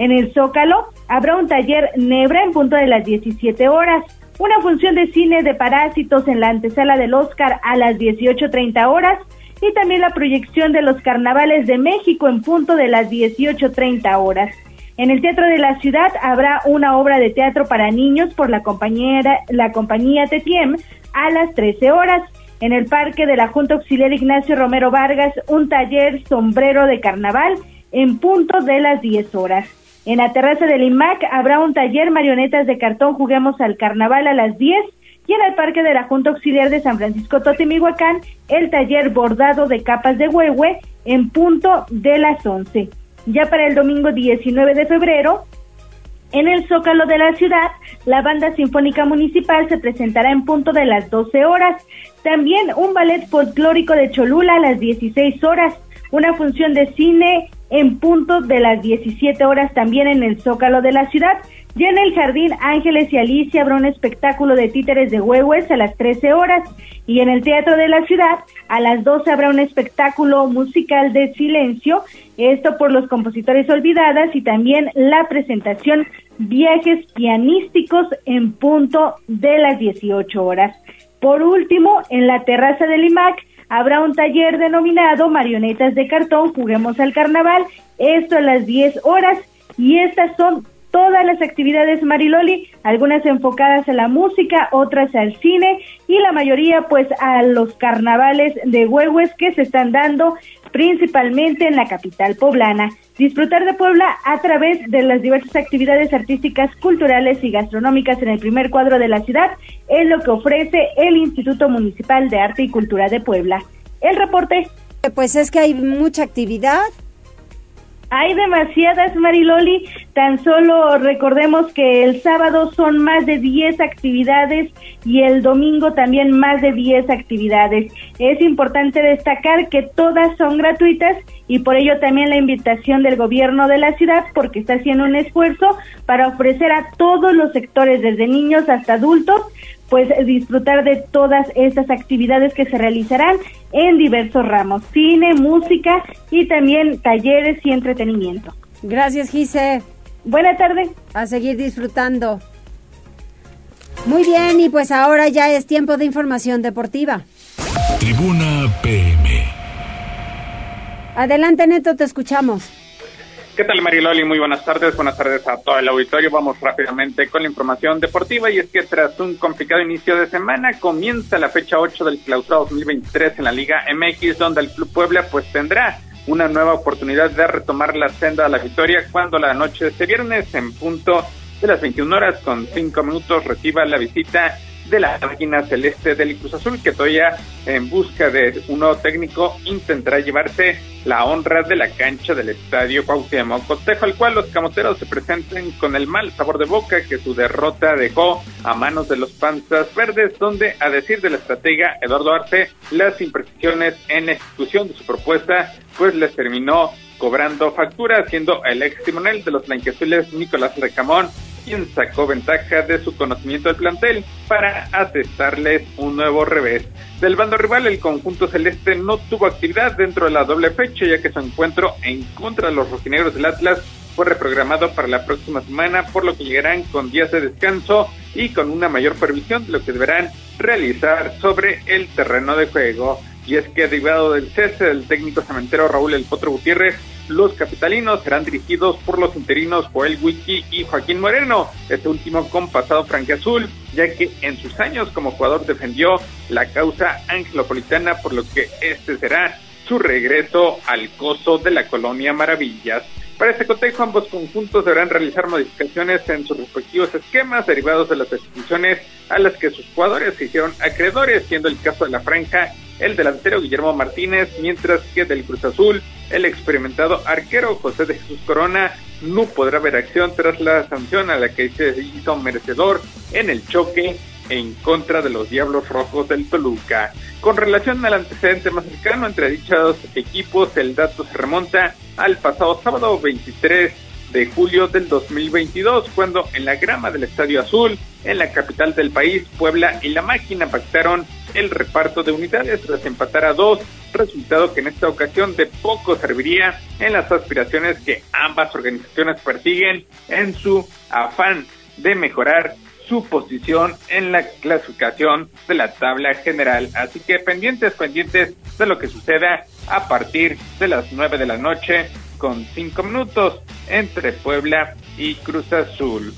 En el Zócalo habrá un taller Nebra en punto de las 17 horas, una función de cine de parásitos en la antesala del Oscar a las 18.30 horas y también la proyección de los carnavales de México en punto de las 18.30 horas. En el Teatro de la Ciudad habrá una obra de teatro para niños por la compañía, la compañía Tetiem a las 13 horas. En el Parque de la Junta Auxiliar Ignacio Romero Vargas, un taller sombrero de carnaval en punto de las 10 horas. En la terraza del IMAC habrá un taller marionetas de cartón Juguemos al Carnaval a las 10 y en el Parque de la Junta Auxiliar de San Francisco Totimihuacán el taller bordado de capas de huehue en punto de las 11. Ya para el domingo 19 de febrero, en el Zócalo de la ciudad, la Banda Sinfónica Municipal se presentará en punto de las 12 horas. También un ballet folclórico de Cholula a las 16 horas, una función de cine en punto de las 17 horas también en el Zócalo de la ciudad. Ya en el Jardín Ángeles y Alicia habrá un espectáculo de títeres de huehues a las 13 horas y en el Teatro de la Ciudad a las 12 habrá un espectáculo musical de silencio, esto por los compositores olvidadas y también la presentación Viajes Pianísticos en punto de las 18 horas. Por último, en la terraza del IMAC habrá un taller denominado Marionetas de Cartón, Juguemos al Carnaval, esto a las 10 horas y estas son todas las actividades Mariloli, algunas enfocadas a la música, otras al cine y la mayoría pues a los carnavales de huehues que se están dando principalmente en la capital poblana. Disfrutar de Puebla a través de las diversas actividades artísticas, culturales y gastronómicas en el primer cuadro de la ciudad es lo que ofrece el Instituto Municipal de Arte y Cultura de Puebla. El reporte.
Pues es que hay mucha actividad,
hay demasiadas, Mariloli. Tan solo recordemos que el sábado son más de 10 actividades y el domingo también más de 10 actividades. Es importante destacar que todas son gratuitas y por ello también la invitación del gobierno de la ciudad porque está haciendo un esfuerzo para ofrecer a todos los sectores, desde niños hasta adultos, pues disfrutar de todas estas actividades que se realizarán en diversos ramos, cine, música y también talleres y entretenimiento.
Gracias, Gise.
Buena tarde.
A seguir disfrutando. Muy bien, y pues ahora ya es tiempo de información deportiva.
Tribuna PM.
Adelante, Neto, te escuchamos.
¿Qué tal Mariloli? Muy buenas tardes, buenas tardes a todo el auditorio. Vamos rápidamente con la información deportiva y es que tras un complicado inicio de semana comienza la fecha 8 del clausura 2023 en la Liga MX donde el Club Puebla pues tendrá una nueva oportunidad de retomar la senda a la victoria cuando la noche de este viernes en punto de las 21 horas con 5 minutos reciba la visita de la máquina celeste del Cruz Azul, que todavía en busca de un nuevo técnico intentará llevarse la honra de la cancha del estadio Cuauhtémoc, cotejo al cual los camoteros se presenten con el mal sabor de boca que su derrota dejó a manos de los panzas verdes, donde a decir de la estratega Eduardo Arce, las imprecisiones en ejecución de su propuesta pues les terminó cobrando factura, siendo el ex timonel de los blanqueazules Nicolás Recamón quien sacó ventaja de su conocimiento del plantel para atestarles un nuevo revés. Del bando rival, el conjunto celeste no tuvo actividad dentro de la doble fecha, ya que su encuentro en contra de los rojinegros del Atlas fue reprogramado para la próxima semana, por lo que llegarán con días de descanso y con una mayor previsión de lo que deberán realizar sobre el terreno de juego. Y es que derivado del cese del técnico cementero Raúl El Potro Gutiérrez, los capitalinos serán dirigidos por los interinos Joel Wiki y Joaquín Moreno, este último con pasado franqueazul, ya que en sus años como jugador defendió la causa angelopolitana, por lo que este será su regreso al coso de la colonia Maravillas. Para este cotejo, ambos conjuntos deberán realizar modificaciones en sus respectivos esquemas derivados de las expulsiones a las que sus jugadores se hicieron acreedores, siendo el caso de la franja el delantero Guillermo Martínez, mientras que del Cruz Azul el experimentado arquero José de Jesús Corona no podrá ver acción tras la sanción a la que se hizo merecedor en el choque en contra de los Diablos Rojos del Toluca. Con relación al antecedente más cercano entre dichos equipos, el dato se remonta al pasado sábado 23 de julio del 2022, cuando en la grama del Estadio Azul, en la capital del país, Puebla y la máquina pactaron el reparto de unidades tras empatar a dos, resultado que en esta ocasión de poco serviría en las aspiraciones que ambas organizaciones persiguen en su afán de mejorar su posición en la clasificación de la tabla general. Así que pendientes, pendientes de lo que suceda a partir de las 9 de la noche con 5 minutos entre Puebla y Cruz Azul.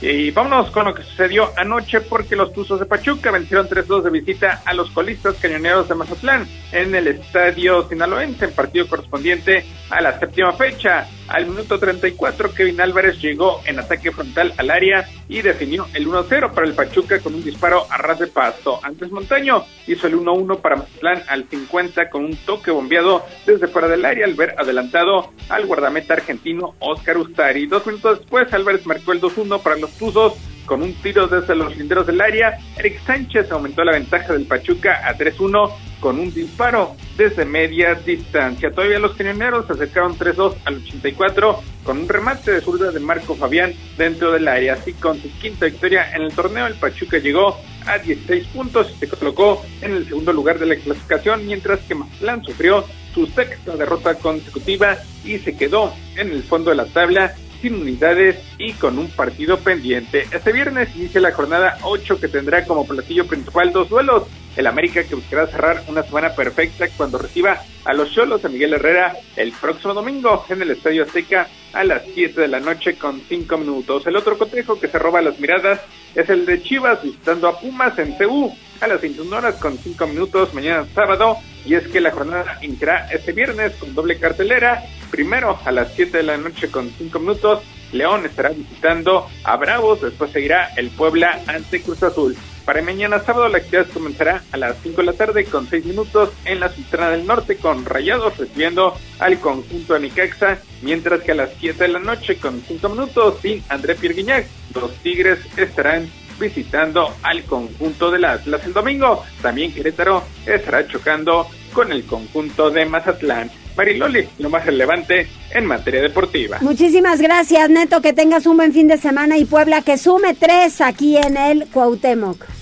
Y vámonos con lo que sucedió anoche porque los Tuzos de Pachuca vencieron 3-2 de visita a los colistas cañoneros de Mazatlán en el estadio sinaloense en partido correspondiente a la séptima fecha. Al minuto 34 Kevin Álvarez llegó en ataque frontal al área y definió el 1-0 para el Pachuca con un disparo a ras de pasto. Antes Montaño hizo el 1-1 para Mazatlán al 50 con un toque bombeado desde fuera del área al ver adelantado al guardameta argentino Oscar Ustari. Dos minutos después Álvarez marcó el 2-1 para los Tuzos con un tiro desde los linderos del área. Eric Sánchez aumentó la ventaja del Pachuca a 3-1 con un disparo desde media distancia. Todavía los cañoneros se acercaron 3-2 al 84 con un remate de zurda de Marco Fabián dentro del área. Así con su quinta victoria en el torneo, el Pachuca llegó a 16 puntos y se colocó en el segundo lugar de la clasificación, mientras que Mazatlán sufrió su sexta derrota consecutiva y se quedó en el fondo de la tabla sin unidades y con un partido pendiente. Este viernes inicia la jornada 8 que tendrá como platillo principal dos duelos. El América que buscará cerrar una semana perfecta cuando reciba a los Cholos de Miguel Herrera el próximo domingo en el Estadio Azteca a las 7 de la noche con 5 minutos. El otro cotejo que se roba las miradas es el de Chivas visitando a Pumas en CU a las 21 horas con 5 minutos mañana sábado y es que la jornada iniciará este viernes con doble cartelera. Primero a las 7 de la noche con 5 minutos, León estará visitando a Bravos, después seguirá el Puebla ante Cruz Azul. Para mañana sábado la actividad comenzará a las 5 de la tarde con 6 minutos en la Sultana del Norte con Rayados recibiendo al conjunto de Nicaxa, mientras que a las 7 de la noche con 5 minutos sin André Pierguiñac, los Tigres estarán visitando al conjunto del Atlas. El domingo también Querétaro estará chocando con el conjunto de Mazatlán. Mariloli, lo más relevante en materia deportiva.
Muchísimas gracias, Neto. Que tengas un buen fin de semana y Puebla que sume tres aquí en el Cuauhtémoc.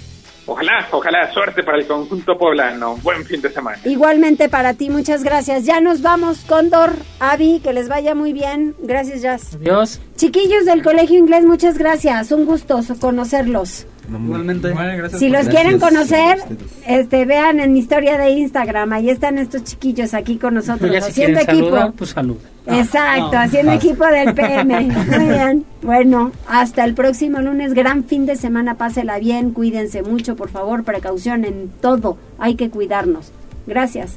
Ojalá, ojalá, suerte para el conjunto poblano. Buen fin de semana.
Igualmente para ti, muchas gracias. Ya nos vamos, Cóndor, Avi, que les vaya muy bien. Gracias, Jazz.
Adiós.
Chiquillos del Colegio Inglés, muchas gracias. Un gusto conocerlos.
Igualmente.
Si los quieren conocer, este vean en mi historia de Instagram, ahí están estos chiquillos aquí con nosotros,
si
haciendo equipo.
saludar, pues salud.
Exacto,
No,
haciendo equipo del PM. Muy bien. Bueno, hasta el próximo lunes. Gran fin de semana. Pásela bien. Cuídense mucho, por favor. Precaución en todo. Hay que cuidarnos. Gracias.